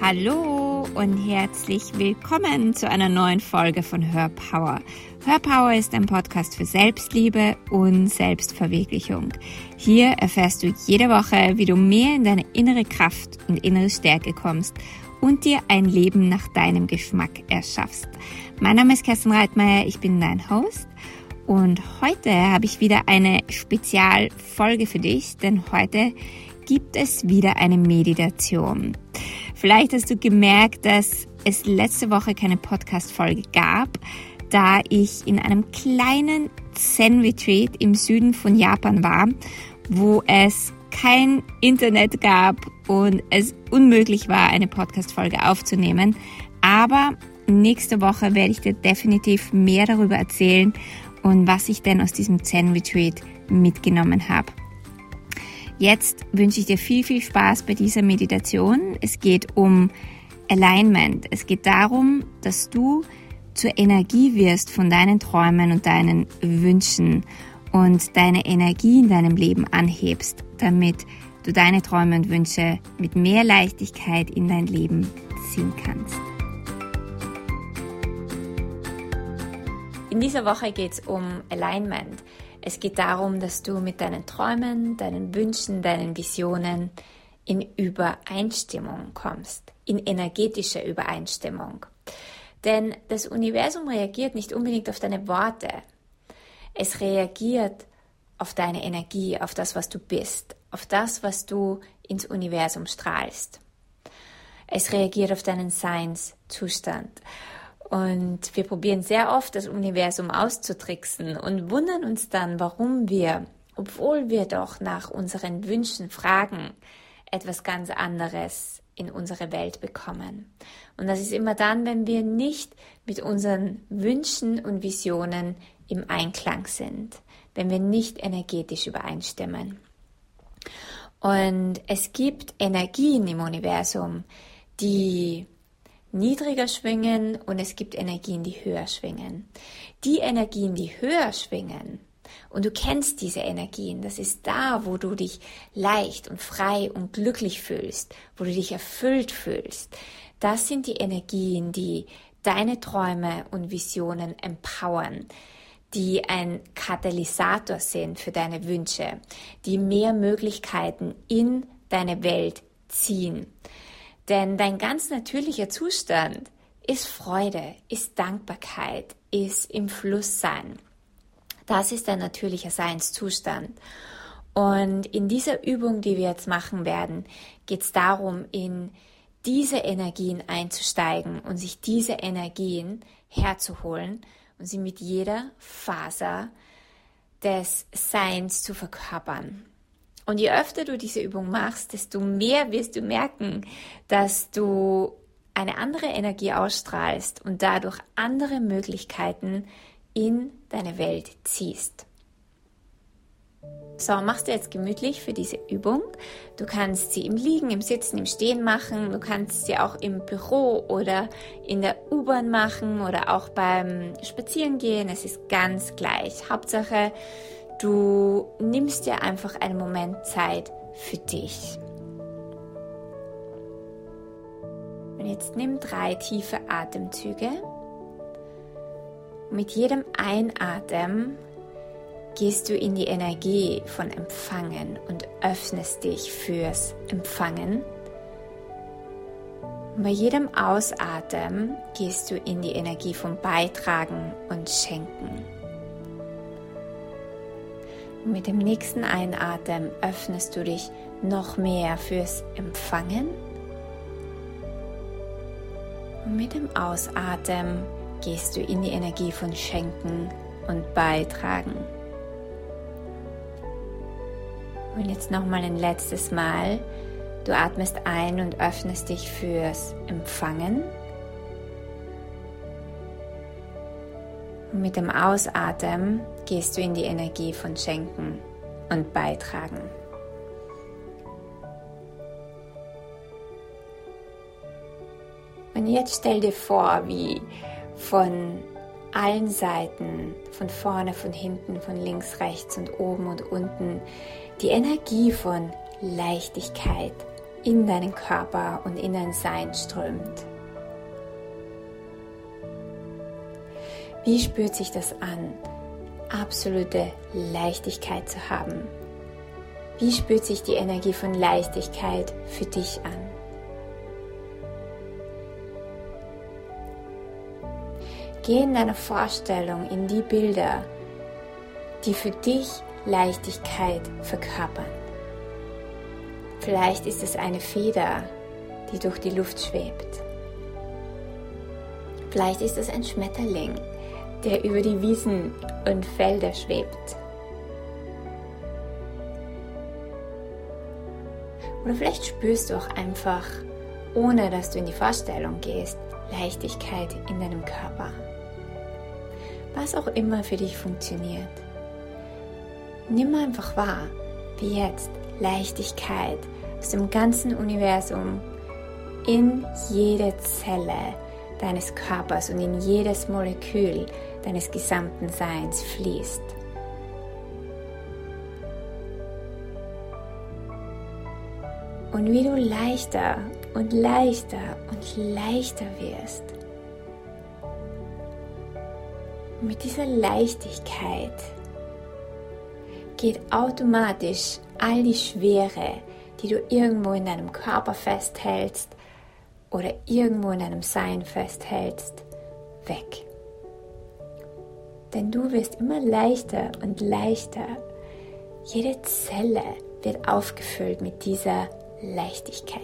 Hallo und herzlich willkommen zu einer neuen Folge von Hörpower. Hörpower ist ein Podcast für Selbstliebe und Selbstverwirklichung. Hier erfährst du jede Woche, wie du mehr in deine innere Kraft und innere Stärke kommst und dir ein Leben nach deinem Geschmack erschaffst. Mein Name ist Kerstin Reitmeier, ich bin dein Host und heute habe ich wieder eine Spezialfolge für dich, denn heute gibt es wieder eine Meditation. Vielleicht hast du gemerkt, dass es letzte Woche keine Podcast-Folge gab, da ich in einem kleinen Zen-Retreat im Süden von Japan war, wo es kein Internet gab und es unmöglich war, eine Podcast-Folge aufzunehmen. Aber nächste Woche werde ich dir definitiv mehr darüber erzählen und was ich denn aus diesem Zen-Retreat mitgenommen habe. Jetzt wünsche ich dir viel, viel Spaß bei dieser Meditation. Es geht um Alignment. Es geht darum, dass du zur Energie wirst von deinen Träumen und deinen Wünschen und deine Energie in deinem Leben anhebst, damit du deine Träume und Wünsche mit mehr Leichtigkeit in dein Leben ziehen kannst. In dieser Woche geht es um Alignment. Es geht darum, dass du mit deinen Träumen, deinen Wünschen, deinen Visionen in Übereinstimmung kommst, in energetische Übereinstimmung. Denn das Universum reagiert nicht unbedingt auf deine Worte. Es reagiert auf deine Energie, auf das, was du bist, auf das, was du ins Universum strahlst. Es reagiert auf deinen Seinszustand. Und wir probieren sehr oft, das Universum auszutricksen und wundern uns dann, warum wir, obwohl wir doch nach unseren Wünschen fragen, etwas ganz anderes in unsere Welt bekommen. Und das ist immer dann, wenn wir nicht mit unseren Wünschen und Visionen im Einklang sind, wenn wir nicht energetisch übereinstimmen. Und es gibt Energien im Universum, die niedriger schwingen und es gibt Energien, die höher schwingen. Die Energien, die höher schwingen, und du kennst diese Energien, das ist da, wo du dich leicht und frei und glücklich fühlst, wo du dich erfüllt fühlst. Das sind die Energien, die deine Träume und Visionen empowern, die ein Katalysator sind für deine Wünsche, die mehr Möglichkeiten in deine Welt ziehen. Denn dein ganz natürlicher Zustand ist Freude, ist Dankbarkeit, ist im Fluss sein. Das ist dein natürlicher Seinszustand. Und in dieser Übung, die wir jetzt machen werden, geht es darum, in diese Energien einzusteigen und sich diese Energien herzuholen und sie mit jeder Faser des Seins zu verkörpern. Und je öfter du diese Übung machst, desto mehr wirst du merken, dass du eine andere Energie ausstrahlst und dadurch andere Möglichkeiten in deine Welt ziehst. So, machst du jetzt gemütlich für diese Übung. Du kannst sie im Liegen, im Sitzen, im Stehen machen. Du kannst sie auch im Büro oder in der U-Bahn machen oder auch beim Spazierengehen. Es ist ganz gleich. Hauptsache, Du nimmst dir einfach einen Moment Zeit für dich. Und jetzt nimm drei tiefe Atemzüge. Mit jedem Einatmen gehst du in die Energie von Empfangen und öffnest dich fürs Empfangen. Und bei jedem Ausatmen gehst du in die Energie von Beitragen und Schenken. Und mit dem nächsten Einatmen öffnest du dich noch mehr fürs Empfangen. Und mit dem Ausatmen gehst du in die Energie von Schenken und Beitragen. Und jetzt nochmal ein letztes Mal. Du atmest ein und öffnest dich fürs Empfangen. Mit dem Ausatmen gehst du in die Energie von Schenken und Beitragen. Und jetzt stell dir vor, wie von allen Seiten, von vorne, von hinten, von links, rechts und oben und unten, die Energie von Leichtigkeit in deinen Körper und in dein Sein strömt. Wie spürt sich das an, absolute Leichtigkeit zu haben? Wie spürt sich die Energie von Leichtigkeit für dich an? Geh in deiner Vorstellung in die Bilder, die für dich Leichtigkeit verkörpern. Vielleicht ist es eine Feder, die durch die Luft schwebt. Vielleicht ist es ein Schmetterling, der über die Wiesen und Felder schwebt. Oder vielleicht spürst du auch einfach, ohne dass du in die Vorstellung gehst, Leichtigkeit in deinem Körper. Was auch immer für dich funktioniert. Nimm einfach wahr, wie jetzt Leichtigkeit aus dem ganzen Universum in jede Zelle deines Körpers und in jedes Molekül deines gesamten Seins fließt. Und wie du leichter und leichter und leichter wirst. mit dieser Leichtigkeit geht automatisch all die Schwere, die du irgendwo in deinem Körper festhältst oder irgendwo in deinem Sein festhältst, weg. Denn du wirst immer leichter und leichter. Jede Zelle wird aufgefüllt mit dieser Leichtigkeit.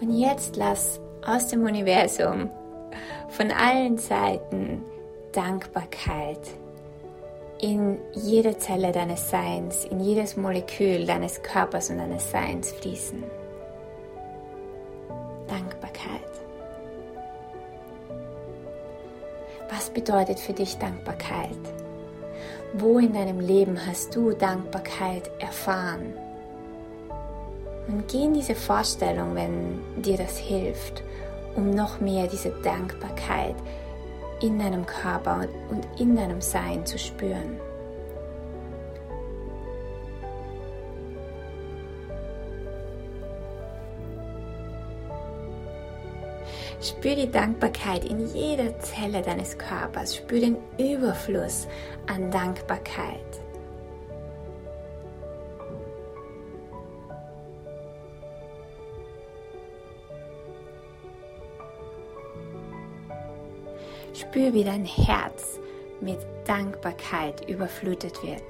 Und jetzt lass aus dem Universum von allen Seiten Dankbarkeit in jede Zelle deines Seins, in jedes Molekül deines Körpers und deines Seins fließen. Dankbarkeit. Was bedeutet für dich Dankbarkeit? Wo in deinem Leben hast du Dankbarkeit erfahren? Und geh in diese Vorstellung, wenn dir das hilft, um noch mehr diese Dankbarkeit in deinem Körper und in deinem Sein zu spüren. Spür die Dankbarkeit in jeder Zelle deines Körpers. Spür den Überfluss an Dankbarkeit. Spür, wie dein Herz mit Dankbarkeit überflutet wird.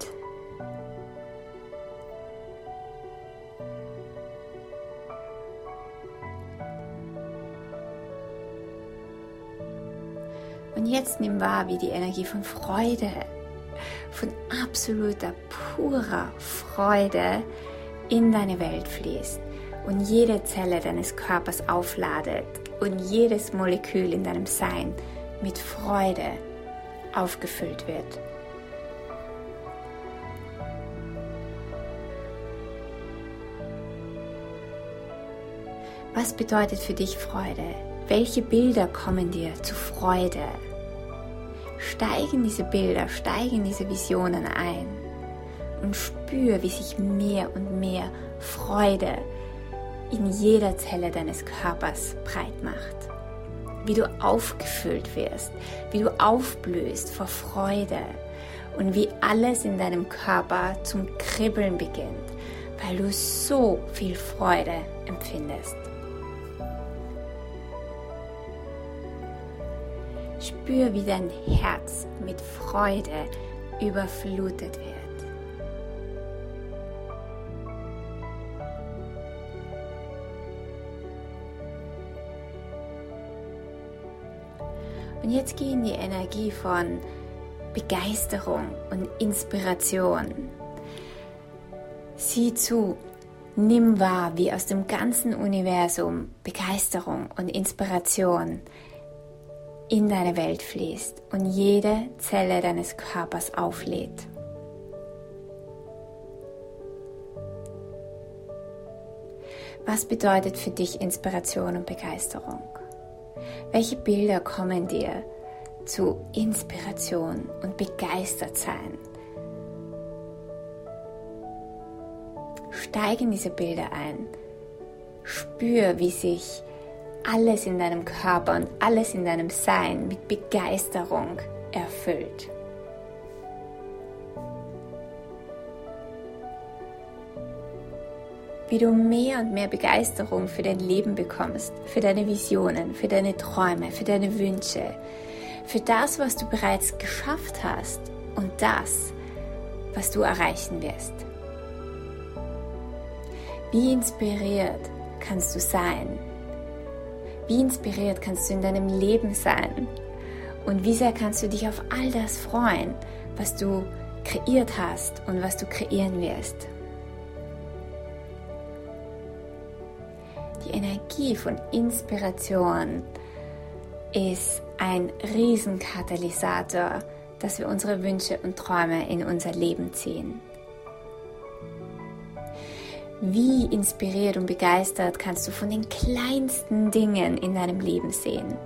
Und jetzt nimm wahr, wie die Energie von Freude, von absoluter, purer Freude in deine Welt fließt und jede Zelle deines Körpers aufladet und jedes Molekül in deinem Sein mit Freude aufgefüllt wird. Was bedeutet für dich Freude? Welche Bilder kommen dir zu Freude? Steigen diese Bilder, steigen diese Visionen ein und spür, wie sich mehr und mehr Freude in jeder Zelle deines Körpers breit macht wie du aufgefüllt wirst, wie du aufblühst vor Freude und wie alles in deinem Körper zum Kribbeln beginnt, weil du so viel Freude empfindest. Spür, wie dein Herz mit Freude überflutet wird. Und jetzt geh in die Energie von Begeisterung und Inspiration. Sieh zu, nimm wahr, wie aus dem ganzen Universum Begeisterung und Inspiration in deine Welt fließt und jede Zelle deines Körpers auflädt. Was bedeutet für dich Inspiration und Begeisterung? Welche Bilder kommen dir zu Inspiration und begeistert sein. Steig in diese Bilder ein. Spür, wie sich alles in deinem Körper und alles in deinem Sein mit Begeisterung erfüllt. Wie du mehr und mehr Begeisterung für dein Leben bekommst, für deine Visionen, für deine Träume, für deine Wünsche, für das, was du bereits geschafft hast und das, was du erreichen wirst. Wie inspiriert kannst du sein? Wie inspiriert kannst du in deinem Leben sein? Und wie sehr kannst du dich auf all das freuen, was du kreiert hast und was du kreieren wirst? Die Energie von Inspiration ist ein Riesenkatalysator, dass wir unsere Wünsche und Träume in unser Leben ziehen. Wie inspiriert und begeistert kannst du von den kleinsten Dingen in deinem Leben sehen?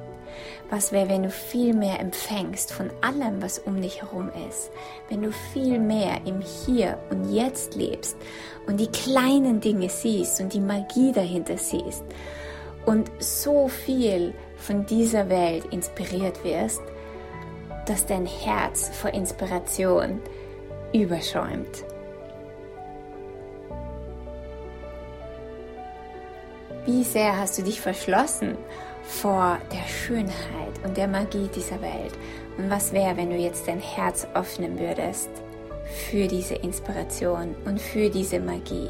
Was wäre, wenn du viel mehr empfängst von allem, was um dich herum ist? Wenn du viel mehr im Hier und Jetzt lebst und die kleinen Dinge siehst und die Magie dahinter siehst und so viel von dieser Welt inspiriert wirst, dass dein Herz vor Inspiration überschäumt. Wie sehr hast du dich verschlossen vor der Schönheit und der Magie dieser Welt? Und was wäre, wenn du jetzt dein Herz öffnen würdest für diese Inspiration und für diese Magie,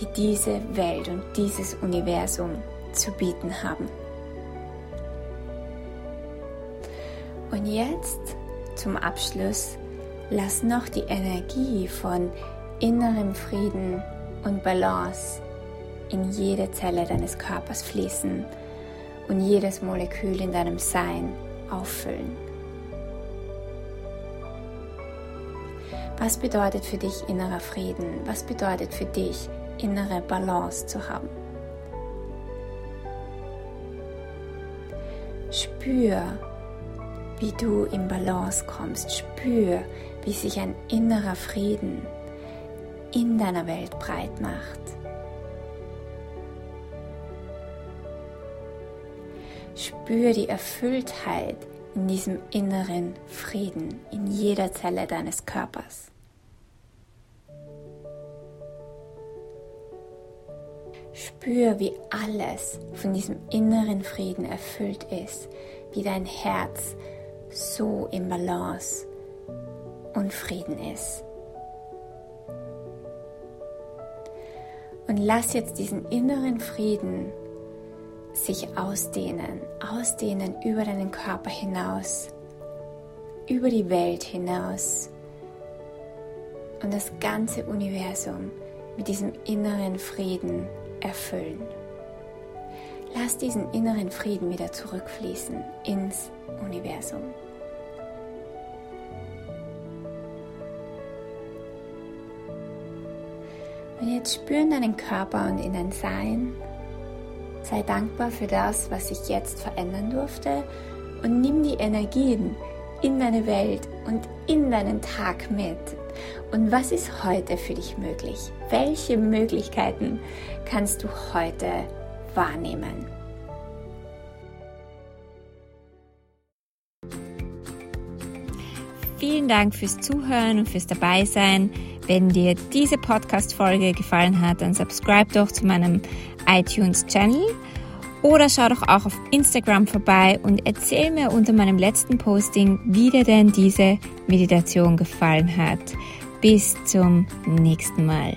die diese Welt und dieses Universum zu bieten haben? Und jetzt zum Abschluss lass noch die Energie von innerem Frieden und Balance in jede Zelle deines Körpers fließen und jedes Molekül in deinem Sein auffüllen. Was bedeutet für dich innerer Frieden? Was bedeutet für dich innere Balance zu haben? Spür, wie du in Balance kommst. Spür, wie sich ein innerer Frieden in deiner Welt breit macht. Spür die Erfülltheit in diesem inneren Frieden in jeder Zelle deines Körpers. Spür, wie alles von diesem inneren Frieden erfüllt ist, wie dein Herz so im Balance und Frieden ist. Und lass jetzt diesen inneren Frieden sich ausdehnen, ausdehnen über deinen Körper hinaus, über die Welt hinaus und das ganze Universum mit diesem inneren Frieden erfüllen. Lass diesen inneren Frieden wieder zurückfließen ins Universum. Und jetzt spüren deinen Körper und in dein Sein Sei dankbar für das, was sich jetzt verändern durfte und nimm die Energien in deine Welt und in deinen Tag mit. Und was ist heute für dich möglich? Welche Möglichkeiten kannst du heute wahrnehmen? Vielen Dank fürs Zuhören und fürs Dabeisein. Wenn dir diese Podcast-Folge gefallen hat, dann subscribe doch zu meinem iTunes-Channel oder schau doch auch auf Instagram vorbei und erzähl mir unter meinem letzten Posting, wie dir denn diese Meditation gefallen hat. Bis zum nächsten Mal.